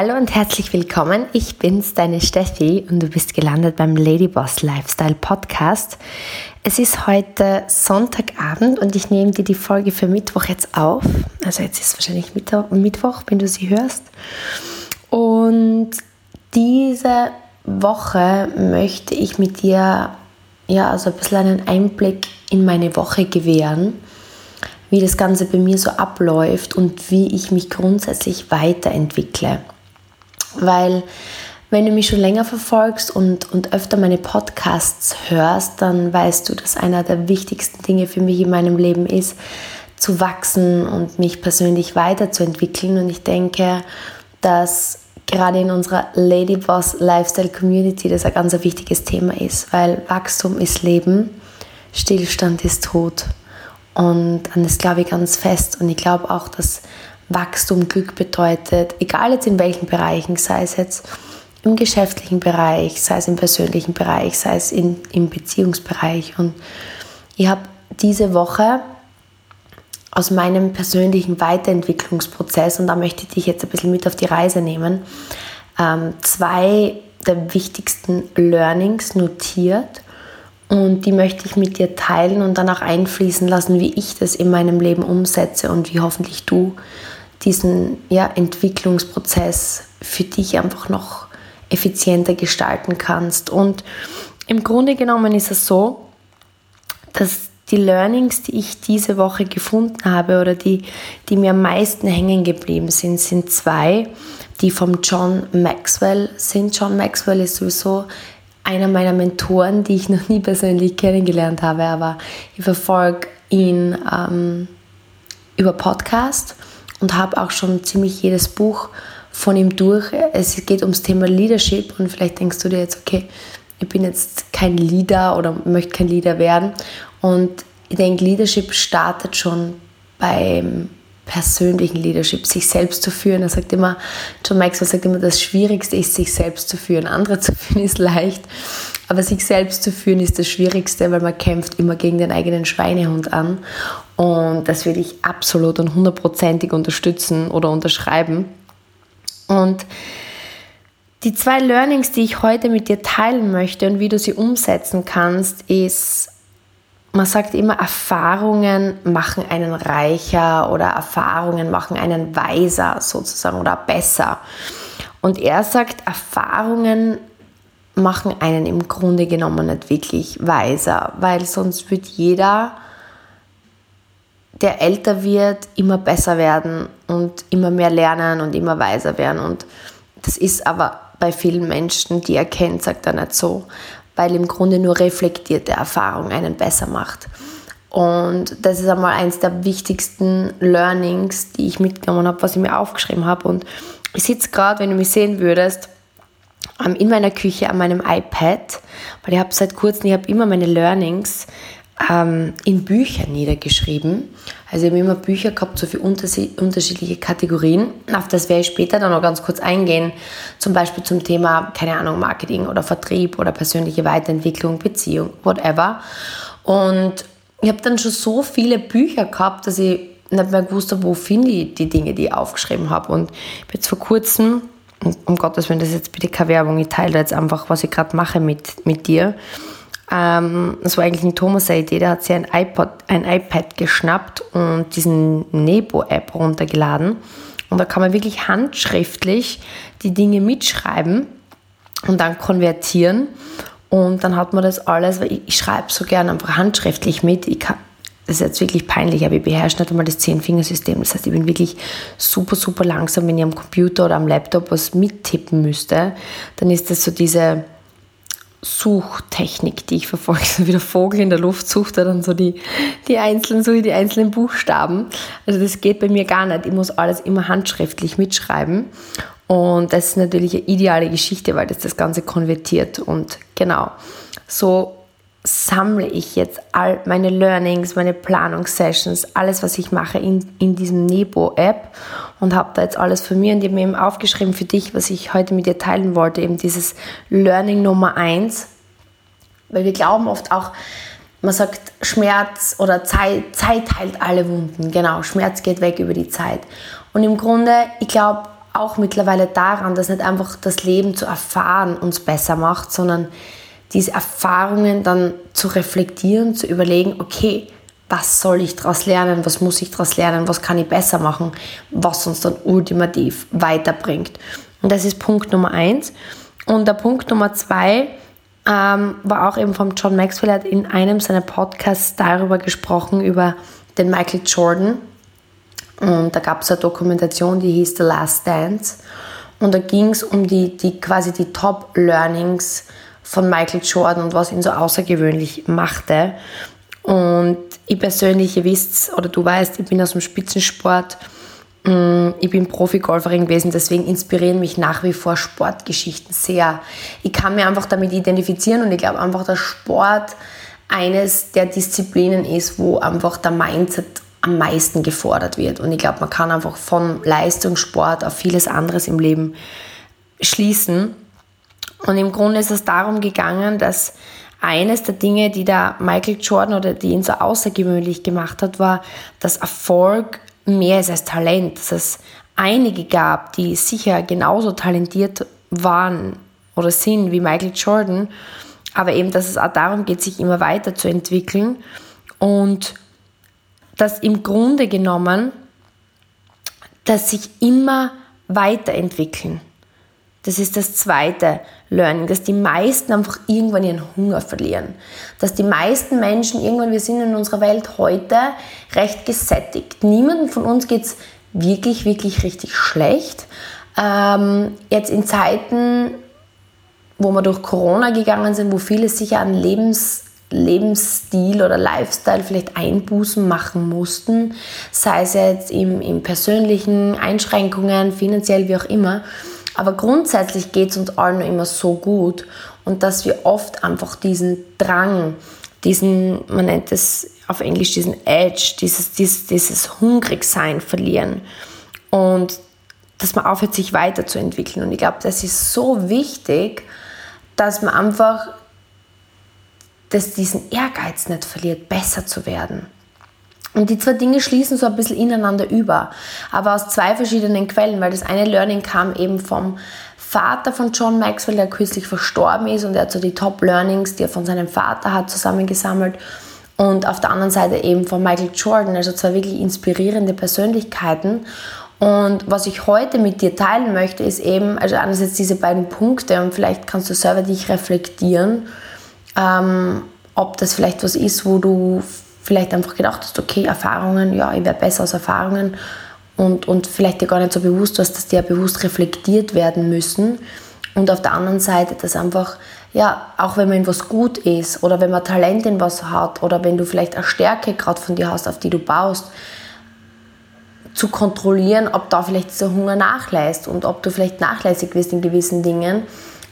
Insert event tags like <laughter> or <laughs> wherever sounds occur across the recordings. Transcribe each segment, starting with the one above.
Hallo und herzlich willkommen. Ich bin's, deine Steffi, und du bist gelandet beim Ladyboss Lifestyle Podcast. Es ist heute Sonntagabend und ich nehme dir die Folge für Mittwoch jetzt auf. Also jetzt ist wahrscheinlich Mittwoch, wenn du sie hörst. Und diese Woche möchte ich mit dir ja also ein bisschen einen Einblick in meine Woche gewähren wie das Ganze bei mir so abläuft und wie ich mich grundsätzlich weiterentwickle. Weil wenn du mich schon länger verfolgst und, und öfter meine Podcasts hörst, dann weißt du, dass einer der wichtigsten Dinge für mich in meinem Leben ist, zu wachsen und mich persönlich weiterzuentwickeln. Und ich denke, dass gerade in unserer Ladyboss Lifestyle Community das ein ganz wichtiges Thema ist, weil Wachstum ist Leben, Stillstand ist Tod. Und an das glaube ich ganz fest. Und ich glaube auch, dass Wachstum Glück bedeutet, egal jetzt in welchen Bereichen, sei es jetzt im geschäftlichen Bereich, sei es im persönlichen Bereich, sei es in, im Beziehungsbereich. Und ich habe diese Woche aus meinem persönlichen Weiterentwicklungsprozess, und da möchte ich dich jetzt ein bisschen mit auf die Reise nehmen, ähm, zwei der wichtigsten Learnings notiert und die möchte ich mit dir teilen und dann auch einfließen lassen, wie ich das in meinem Leben umsetze und wie hoffentlich du diesen ja, Entwicklungsprozess für dich einfach noch effizienter gestalten kannst. Und im Grunde genommen ist es so, dass die Learnings, die ich diese Woche gefunden habe oder die, die mir am meisten hängen geblieben sind, sind zwei, die vom John Maxwell sind. John Maxwell ist sowieso einer meiner Mentoren, die ich noch nie persönlich kennengelernt habe, aber ich verfolge ihn ähm, über Podcast und habe auch schon ziemlich jedes Buch von ihm durch. Es geht ums Thema Leadership und vielleicht denkst du dir jetzt, okay, ich bin jetzt kein Leader oder möchte kein Leader werden. Und ich denke, Leadership startet schon beim persönlichen Leadership, sich selbst zu führen. Er sagt immer, John Maxwell sagt immer, das Schwierigste ist, sich selbst zu führen. Andere <laughs> zu führen ist leicht, aber sich selbst zu führen ist das Schwierigste, weil man kämpft immer gegen den eigenen Schweinehund an. Und das will ich absolut und hundertprozentig unterstützen oder unterschreiben. Und die zwei Learnings, die ich heute mit dir teilen möchte und wie du sie umsetzen kannst, ist man sagt immer, Erfahrungen machen einen reicher oder Erfahrungen machen einen weiser sozusagen oder besser. Und er sagt, Erfahrungen machen einen im Grunde genommen nicht wirklich weiser, weil sonst wird jeder, der älter wird, immer besser werden und immer mehr lernen und immer weiser werden. Und das ist aber bei vielen Menschen, die er kennt, sagt er nicht so weil im Grunde nur reflektierte Erfahrung einen besser macht. Und das ist einmal eines der wichtigsten Learnings, die ich mitgenommen habe, was ich mir aufgeschrieben habe. Und ich sitze gerade, wenn du mich sehen würdest, in meiner Küche an meinem iPad, weil ich habe seit kurzem, ich habe immer meine Learnings ähm, in Büchern niedergeschrieben. Also ich habe immer Bücher gehabt, so für unterschiedliche Kategorien. Auf das werde ich später dann noch ganz kurz eingehen. Zum Beispiel zum Thema, keine Ahnung, Marketing oder Vertrieb oder persönliche Weiterentwicklung, Beziehung, whatever. Und ich habe dann schon so viele Bücher gehabt, dass ich nicht mehr gewusst habe, wo finde ich die Dinge, die ich aufgeschrieben habe. Und ich habe jetzt vor kurzem, um Gottes Willen, das ist jetzt bitte keine Werbung, ich teile jetzt einfach, was ich gerade mache mit, mit dir. Ähm, das war eigentlich ein Thomas Idee, der hat sich ein iPod, ein iPad geschnappt und diesen Nebo-App runtergeladen. Und da kann man wirklich handschriftlich die Dinge mitschreiben und dann konvertieren. Und dann hat man das alles, weil ich, ich schreibe so gerne einfach handschriftlich mit. Ich kann, das ist jetzt wirklich peinlich, aber ich beherrsche nicht einmal das Zehn-Fingersystem. Das heißt, ich bin wirklich super, super langsam, wenn ich am Computer oder am Laptop was mittippen müsste. Dann ist das so diese Suchtechnik, die ich verfolge. <laughs> So wie der Vogel in der Luft sucht er dann so die, die einzelnen, so die einzelnen Buchstaben. Also das geht bei mir gar nicht. Ich muss alles immer handschriftlich mitschreiben. Und das ist natürlich eine ideale Geschichte, weil das das Ganze konvertiert. Und genau, so sammle ich jetzt all meine Learnings, meine Planungssessions, alles, was ich mache in, in diesem Nebo-App und habe da jetzt alles für mir und mir eben aufgeschrieben für dich, was ich heute mit dir teilen wollte, eben dieses Learning Nummer eins, weil wir glauben oft auch, man sagt Schmerz oder Zeit, Zeit heilt alle Wunden, genau, Schmerz geht weg über die Zeit. Und im Grunde, ich glaube, auch mittlerweile daran, dass nicht einfach das Leben zu erfahren uns besser macht, sondern diese Erfahrungen dann zu reflektieren, zu überlegen, okay, was soll ich daraus lernen, was muss ich daraus lernen, was kann ich besser machen, was uns dann ultimativ weiterbringt. Und das ist Punkt Nummer eins. Und der Punkt Nummer zwei ähm, war auch eben vom John Maxwell, hat in einem seiner Podcasts darüber gesprochen, über den Michael Jordan. Und da gab es eine Dokumentation, die hieß The Last Dance. Und da ging es um die, die quasi die Top-Learnings von Michael Jordan und was ihn so außergewöhnlich machte. Und ich persönlich, ihr wisst oder du weißt, ich bin aus dem Spitzensport Mm, ich bin Profi-Golferin gewesen, deswegen inspirieren mich nach wie vor Sportgeschichten sehr. Ich kann mir einfach damit identifizieren und ich glaube einfach, dass Sport eines der Disziplinen ist, wo einfach der Mindset am meisten gefordert wird. Und ich glaube, man kann einfach von Leistungssport auf vieles anderes im Leben schließen. Und im Grunde ist es darum gegangen, dass eines der Dinge, die da Michael Jordan oder die ihn so außergewöhnlich gemacht hat, war, dass Erfolg mehr ist als Talent, dass es einige gab, die sicher genauso talentiert waren oder sind wie Michael Jordan, aber eben, dass es auch darum geht, sich immer weiterzuentwickeln. Und dass im Grunde genommen, dass sich immer weiterentwickeln. Das ist das zweite Learning, dass die meisten einfach irgendwann ihren Hunger verlieren. Dass die meisten Menschen irgendwann, wir sind in unserer Welt heute recht gesättigt. Niemandem von uns geht es wirklich, wirklich richtig schlecht. Ähm, jetzt in Zeiten, wo wir durch Corona gegangen sind, wo viele sicher an Lebens, Lebensstil oder Lifestyle vielleicht Einbußen machen mussten, sei es jetzt im, im persönlichen Einschränkungen, finanziell, wie auch immer aber grundsätzlich geht es uns allen immer so gut und dass wir oft einfach diesen Drang, diesen, man nennt es auf Englisch diesen Edge, dieses, dieses, dieses Hungrigsein verlieren und dass man aufhört, sich weiterzuentwickeln. Und ich glaube, das ist so wichtig, dass man einfach dass diesen Ehrgeiz nicht verliert, besser zu werden. Und die zwei Dinge schließen so ein bisschen ineinander über, aber aus zwei verschiedenen Quellen, weil das eine Learning kam eben vom Vater von John Maxwell, der kürzlich verstorben ist und er hat so die Top Learnings, die er von seinem Vater hat, zusammengesammelt. Und auf der anderen Seite eben von Michael Jordan, also zwei wirklich inspirierende Persönlichkeiten. Und was ich heute mit dir teilen möchte, ist eben, also einerseits diese beiden Punkte und vielleicht kannst du selber dich reflektieren, ähm, ob das vielleicht was ist, wo du vielleicht einfach gedacht hast, okay, Erfahrungen, ja, ich werde besser aus Erfahrungen und, und vielleicht dir gar nicht so bewusst warst, dass die ja bewusst reflektiert werden müssen. Und auf der anderen Seite, dass einfach, ja, auch wenn man in was gut ist oder wenn man Talent in was hat oder wenn du vielleicht eine Stärke gerade von dir hast, auf die du baust, zu kontrollieren, ob da vielleicht dieser Hunger nachlässt und ob du vielleicht nachlässig wirst in gewissen Dingen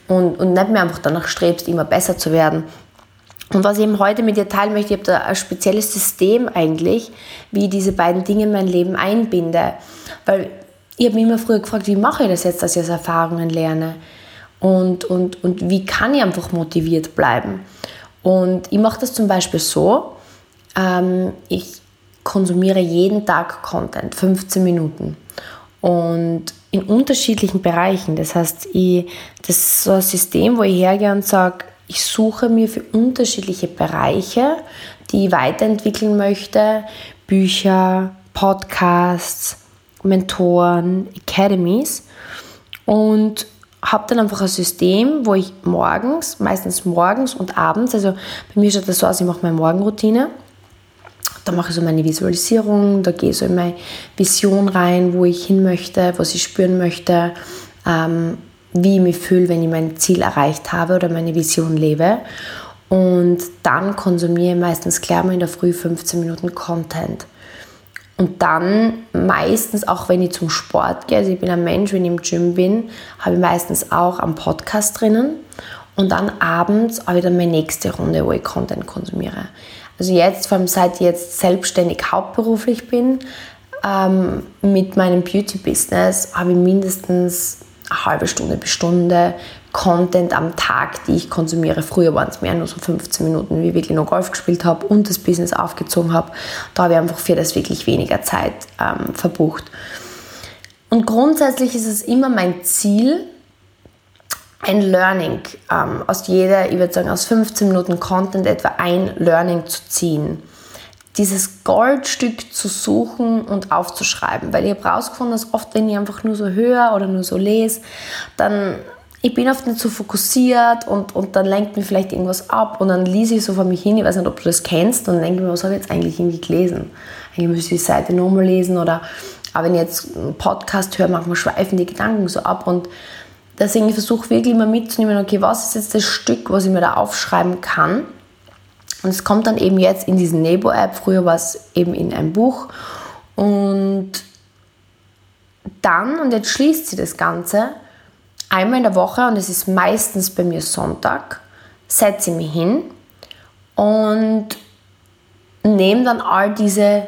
und, und nicht mehr einfach danach strebst, immer besser zu werden. Und was ich eben heute mit dir teilen möchte, ich habe da ein spezielles System eigentlich, wie ich diese beiden Dinge in mein Leben einbinde. Weil ich habe mich immer früher gefragt, wie mache ich das jetzt, dass ich aus Erfahrungen lerne? Und, und, und wie kann ich einfach motiviert bleiben? Und ich mache das zum Beispiel so, ähm, ich konsumiere jeden Tag Content, 15 Minuten. Und in unterschiedlichen Bereichen. Das heißt, ich, das ist so ein System, wo ich hergehe und sage, ich suche mir für unterschiedliche Bereiche, die ich weiterentwickeln möchte, Bücher, Podcasts, Mentoren, Academies. Und habe dann einfach ein System, wo ich morgens, meistens morgens und abends, also bei mir schaut das so aus, ich mache meine Morgenroutine, da mache ich so meine Visualisierung, da gehe ich so in meine Vision rein, wo ich hin möchte, was ich spüren möchte, ähm, wie ich mich fühle, wenn ich mein Ziel erreicht habe oder meine Vision lebe. Und dann konsumiere ich meistens klar mal in der Früh 15 Minuten Content. Und dann meistens, auch wenn ich zum Sport gehe, also ich bin ein Mensch, wenn ich im Gym bin, habe ich meistens auch einen Podcast drinnen. Und dann abends habe ich dann meine nächste Runde, wo ich Content konsumiere. Also jetzt, vor allem seit ich jetzt selbstständig hauptberuflich bin, ähm, mit meinem Beauty-Business, habe ich mindestens eine halbe Stunde bis Stunde Content am Tag, die ich konsumiere. Früher waren es mehr nur so 15 Minuten, wie ich wirklich nur Golf gespielt habe und das Business aufgezogen habe. Da habe ich einfach für das wirklich weniger Zeit ähm, verbucht. Und grundsätzlich ist es immer mein Ziel, ein Learning ähm, aus jeder, ich würde sagen, aus 15 Minuten Content etwa ein Learning zu ziehen. Dieses Goldstück zu suchen und aufzuschreiben. Weil ich habe herausgefunden, dass oft, wenn ich einfach nur so höre oder nur so lese, dann ich bin oft nicht so fokussiert und, und dann lenkt mir vielleicht irgendwas ab und dann lese ich so vor mich hin, ich weiß nicht, ob du das kennst, und denke mir, was habe ich jetzt eigentlich irgendwie gelesen? Eigentlich müsste ich die Seite nochmal lesen oder aber wenn ich jetzt einen Podcast höre, manchmal schweifen die Gedanken so ab und deswegen versuche ich wirklich immer mitzunehmen, okay, was ist jetzt das Stück, was ich mir da aufschreiben kann und es kommt dann eben jetzt in diese Nebo-App, früher war es eben in einem Buch und dann, und jetzt schließt sie das Ganze, einmal in der Woche, und es ist meistens bei mir Sonntag, setze ich mich hin und nehme dann all diese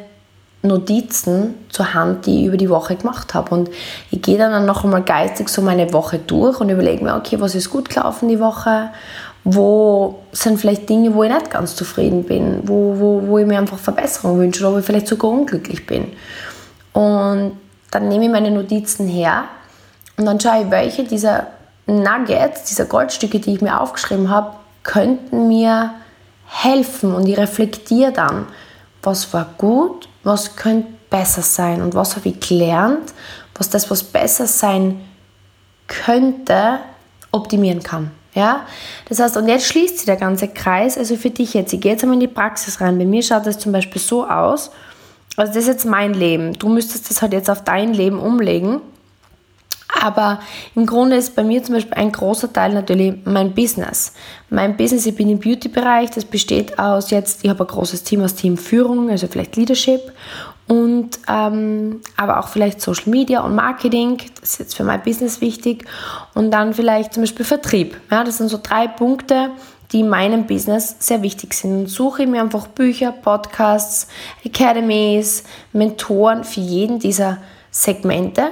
Notizen zur Hand, die ich über die Woche gemacht habe. Und ich gehe dann noch einmal geistig so meine Woche durch und überlege mir, okay, was ist gut gelaufen die Woche? Wo sind vielleicht Dinge, wo ich nicht ganz zufrieden bin? Wo, wo, wo ich mir einfach Verbesserung wünsche oder wo ich vielleicht sogar unglücklich bin? Und dann nehme ich meine Notizen her und dann schaue ich, welche dieser Nuggets, dieser Goldstücke, die ich mir aufgeschrieben habe, könnten mir helfen. Und ich reflektiere dann, was war gut, was könnte besser sein und was habe ich gelernt, was das, was besser sein könnte, optimieren kann. Ja? Das heißt, und jetzt schließt sich der ganze Kreis, also für dich jetzt, ich gehe jetzt einmal in die Praxis rein. Bei mir schaut das zum Beispiel so aus, also das ist jetzt mein Leben. Du müsstest das halt jetzt auf dein Leben umlegen. Aber im Grunde ist bei mir zum Beispiel ein großer Teil natürlich mein Business. Mein Business, ich bin im Beauty-Bereich, das besteht aus jetzt, ich habe ein großes Team aus Teamführung, also vielleicht Leadership und ähm, aber auch vielleicht Social Media und Marketing, das ist jetzt für mein Business wichtig und dann vielleicht zum Beispiel Vertrieb. Ja, das sind so drei Punkte, die in meinem Business sehr wichtig sind. Und suche mir einfach Bücher, Podcasts, Academies, Mentoren für jeden dieser Segmente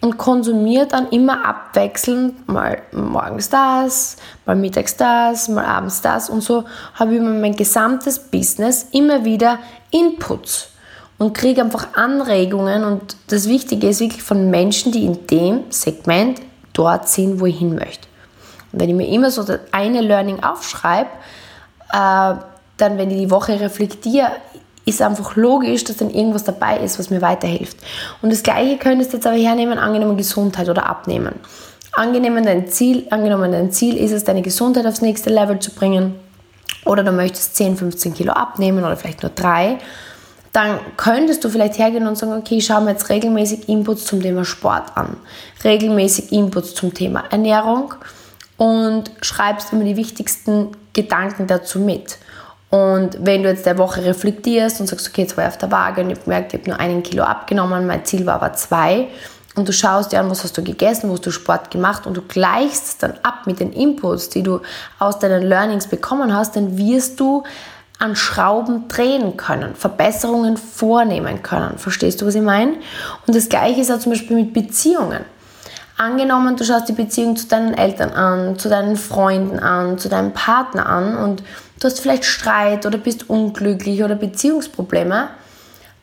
und konsumiere dann immer abwechselnd, mal morgens das, mal mittags das, mal abends das und so habe ich mein gesamtes Business immer wieder Inputs und kriege einfach Anregungen und das Wichtige ist wirklich von Menschen, die in dem Segment dort sind, wo ich hin möchte. Und wenn ich mir immer so das eine Learning aufschreibe, äh, dann, wenn ich die Woche reflektiere, ist einfach logisch, dass dann irgendwas dabei ist, was mir weiterhilft. Und das Gleiche könntest du jetzt aber hernehmen, angenommen Gesundheit oder Abnehmen. Angenommen dein Ziel, angenommen dein Ziel ist es, deine Gesundheit aufs nächste Level zu bringen oder du möchtest 10, 15 Kilo abnehmen oder vielleicht nur drei, dann könntest du vielleicht hergehen und sagen, okay, ich schaue mir jetzt regelmäßig Inputs zum Thema Sport an, regelmäßig Inputs zum Thema Ernährung und schreibst immer die wichtigsten Gedanken dazu mit. Und wenn du jetzt der Woche reflektierst und sagst, okay, jetzt war ich auf der Waage und ich habe gemerkt, ich habe nur einen Kilo abgenommen, mein Ziel war aber zwei, und du schaust dir an, was hast du gegessen, wo hast du Sport gemacht und du gleichst dann ab mit den Inputs, die du aus deinen Learnings bekommen hast, dann wirst du an Schrauben drehen können, Verbesserungen vornehmen können. Verstehst du, was ich meine? Und das Gleiche ist auch zum Beispiel mit Beziehungen. Angenommen, du schaust die Beziehung zu deinen Eltern an, zu deinen Freunden an, zu deinem Partner an und du hast vielleicht Streit oder bist unglücklich oder Beziehungsprobleme,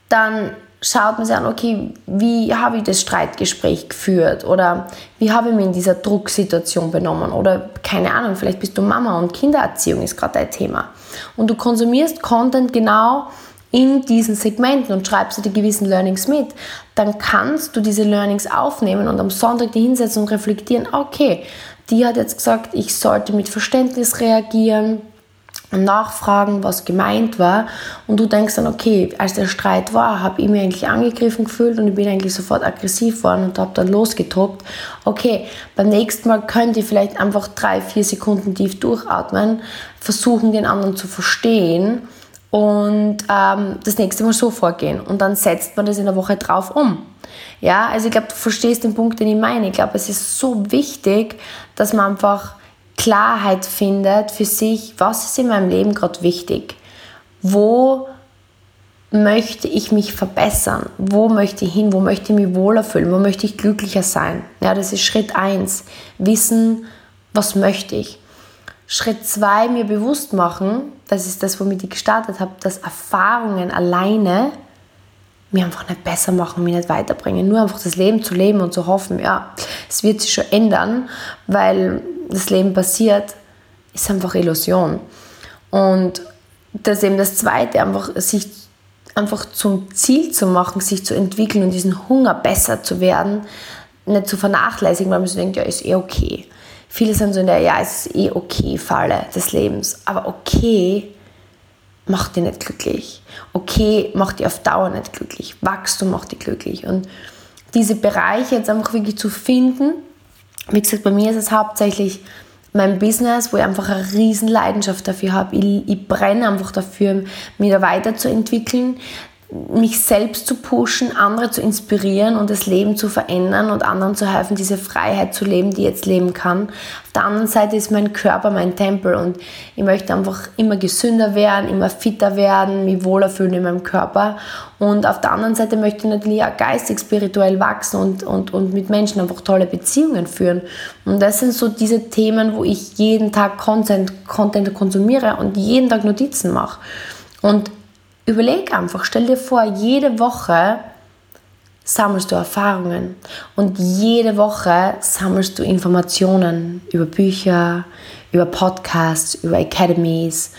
dann schaut man sich an, okay, wie habe ich das Streitgespräch geführt oder wie habe ich mich in dieser Drucksituation benommen oder keine Ahnung, vielleicht bist du Mama und Kindererziehung ist gerade dein Thema. Und du konsumierst Content genau in diesen Segmenten und schreibst du die gewissen Learnings mit, dann kannst du diese Learnings aufnehmen und am Sonntag die hinsetzen und reflektieren, okay, die hat jetzt gesagt, ich sollte mit Verständnis reagieren, nachfragen, was gemeint war. Und du denkst dann, okay, als der Streit war, habe ich mich eigentlich angegriffen gefühlt und ich bin eigentlich sofort aggressiv worden und habe dann losgetobt. Okay, beim nächsten Mal könnt ihr vielleicht einfach drei, vier Sekunden tief durchatmen, versuchen, den anderen zu verstehen und ähm, das nächste Mal so vorgehen. Und dann setzt man das in der Woche drauf um. Ja, also ich glaube, du verstehst den Punkt, den ich meine. Ich glaube, es ist so wichtig, dass man einfach Klarheit findet für sich, was ist in meinem Leben gerade wichtig? Wo möchte ich mich verbessern? Wo möchte ich hin? Wo möchte ich mich wohler fühlen? Wo möchte ich glücklicher sein? Ja, das ist Schritt 1. Wissen, was möchte ich? Schritt 2, mir bewusst machen, das ist das, womit ich gestartet habe, dass Erfahrungen alleine mich einfach nicht besser machen, mich nicht weiterbringen. Nur einfach das Leben zu leben und zu hoffen, ja, es wird sich schon ändern, weil das Leben passiert, ist einfach Illusion. Und das ist eben das Zweite, einfach sich einfach zum Ziel zu machen, sich zu entwickeln und diesen Hunger besser zu werden, nicht zu vernachlässigen, weil man so denkt, ja, ist eh okay. Viele sind so in der, ja, ist eh okay Falle des Lebens. Aber okay macht dich nicht glücklich. Okay macht dich auf Dauer nicht glücklich. Wachstum macht dich glücklich. Und diese Bereiche jetzt einfach wirklich zu finden, wie gesagt, bei mir ist es hauptsächlich mein Business, wo ich einfach eine riesen Leidenschaft dafür habe. Ich, ich brenne einfach dafür, mich da weiterzuentwickeln, mich selbst zu pushen, andere zu inspirieren und das Leben zu verändern und anderen zu helfen, diese Freiheit zu leben, die ich jetzt leben kann. Auf der anderen Seite ist mein Körper mein Tempel und ich möchte einfach immer gesünder werden, immer fitter werden, mich wohler fühlen in meinem Körper. Und auf der anderen Seite möchte ich natürlich auch geistig, spirituell wachsen und, und, und mit Menschen einfach tolle Beziehungen führen. Und das sind so diese Themen, wo ich jeden Tag Content, Content konsumiere und jeden Tag Notizen mache. Und Überleg einfach, stell dir vor, jede Woche sammelst du Erfahrungen und jede Woche sammelst du Informationen über Bücher, über Podcasts, über Academies,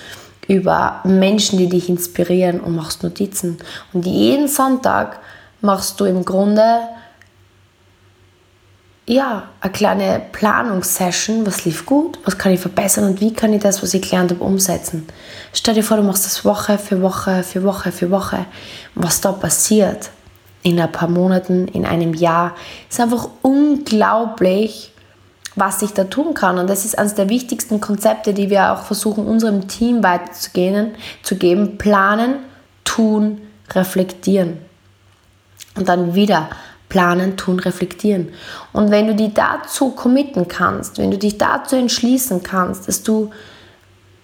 über Menschen, die dich inspirieren und machst Notizen. Und jeden Sonntag machst du im Grunde ja, eine kleine Planungssession, was lief gut, was kann ich verbessern und wie kann ich das, was ich gelernt habe, umsetzen. Stell dir vor, du machst das Woche für Woche für Woche für Woche. Was da passiert in ein paar Monaten, in einem Jahr, ist einfach unglaublich, was ich da tun kann. Und das ist eines der wichtigsten Konzepte, die wir auch versuchen, unserem Team weiterzugeben, zu geben. Planen, tun, reflektieren. Und dann wieder planen, tun, reflektieren. Und wenn du dich dazu committen kannst, wenn du dich dazu entschließen kannst, dass du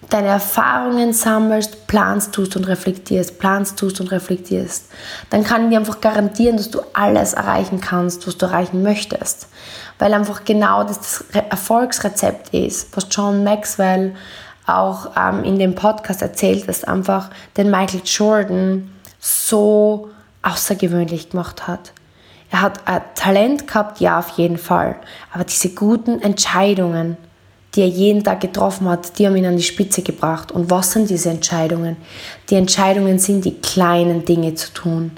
deine Erfahrungen sammelst, planst, tust und reflektierst, planst, tust und reflektierst, dann kann ich dir einfach garantieren, dass du alles erreichen kannst, was du erreichen möchtest. Weil einfach genau das das Erfolgsrezept ist, was John Maxwell auch ähm, in dem Podcast erzählt, dass einfach den Michael Jordan so außergewöhnlich gemacht hat. Er hat ein Talent gehabt, ja, auf jeden Fall. Aber diese guten Entscheidungen, die er jeden Tag getroffen hat, die haben ihn an die Spitze gebracht. Und was sind diese Entscheidungen? Die Entscheidungen sind, die kleinen Dinge zu tun,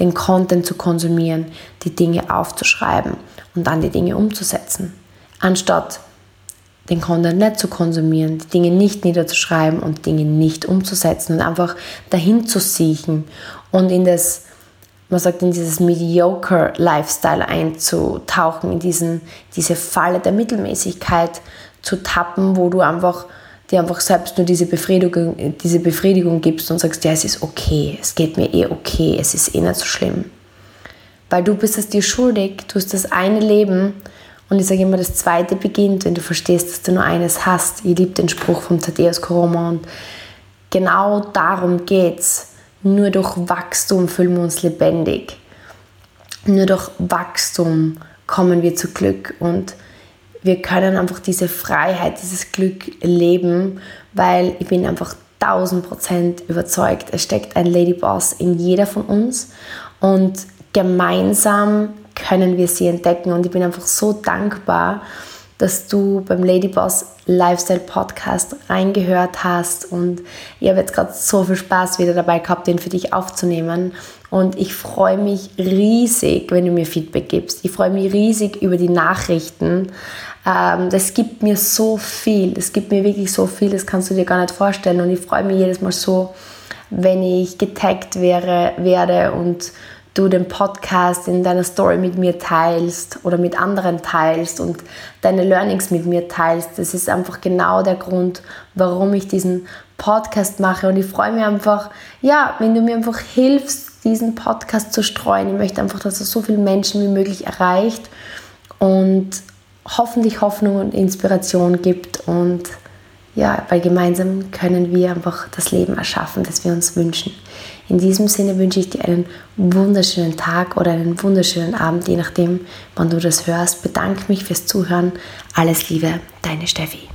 den Content zu konsumieren, die Dinge aufzuschreiben und dann die Dinge umzusetzen. Anstatt den Content nicht zu konsumieren, die Dinge nicht niederzuschreiben und Dinge nicht umzusetzen und einfach dahin zu siechen und in das man sagt, in dieses mediocre Lifestyle einzutauchen, in diesen, diese Falle der Mittelmäßigkeit zu tappen, wo du einfach dir einfach selbst nur diese Befriedigung, diese Befriedigung gibst und sagst, ja, es ist okay, es geht mir eh okay, es ist eh nicht so schlimm. Weil du bist es dir schuldig, du hast das eine Leben und ich sage immer, das zweite beginnt, wenn du verstehst, dass du nur eines hast. Ich liebe den Spruch von Thaddeus Koroma und genau darum geht's nur durch Wachstum fühlen wir uns lebendig. Nur durch Wachstum kommen wir zu Glück und wir können einfach diese Freiheit, dieses Glück leben, weil ich bin einfach 1000 Prozent überzeugt, es steckt ein Ladyboss in jeder von uns und gemeinsam können wir sie entdecken und ich bin einfach so dankbar, dass du beim Ladyboss Lifestyle Podcast reingehört hast. Und ich habe jetzt gerade so viel Spaß wieder dabei gehabt, den für dich aufzunehmen. Und ich freue mich riesig, wenn du mir Feedback gibst. Ich freue mich riesig über die Nachrichten. Ähm, das gibt mir so viel, das gibt mir wirklich so viel, das kannst du dir gar nicht vorstellen. Und ich freue mich jedes Mal so, wenn ich getaggt wäre, werde und du den Podcast in deiner Story mit mir teilst oder mit anderen teilst und deine Learnings mit mir teilst. Das ist einfach genau der Grund, warum ich diesen Podcast mache. Und ich freue mich einfach, ja, wenn du mir einfach hilfst, diesen Podcast zu streuen. Ich möchte einfach, dass er so viele Menschen wie möglich erreicht und hoffentlich Hoffnung und Inspiration gibt. Und ja, weil gemeinsam können wir einfach das Leben erschaffen, das wir uns wünschen. In diesem Sinne wünsche ich dir einen wunderschönen Tag oder einen wunderschönen Abend, je nachdem, wann du das hörst. Bedanke mich fürs Zuhören. Alles Liebe, deine Steffi.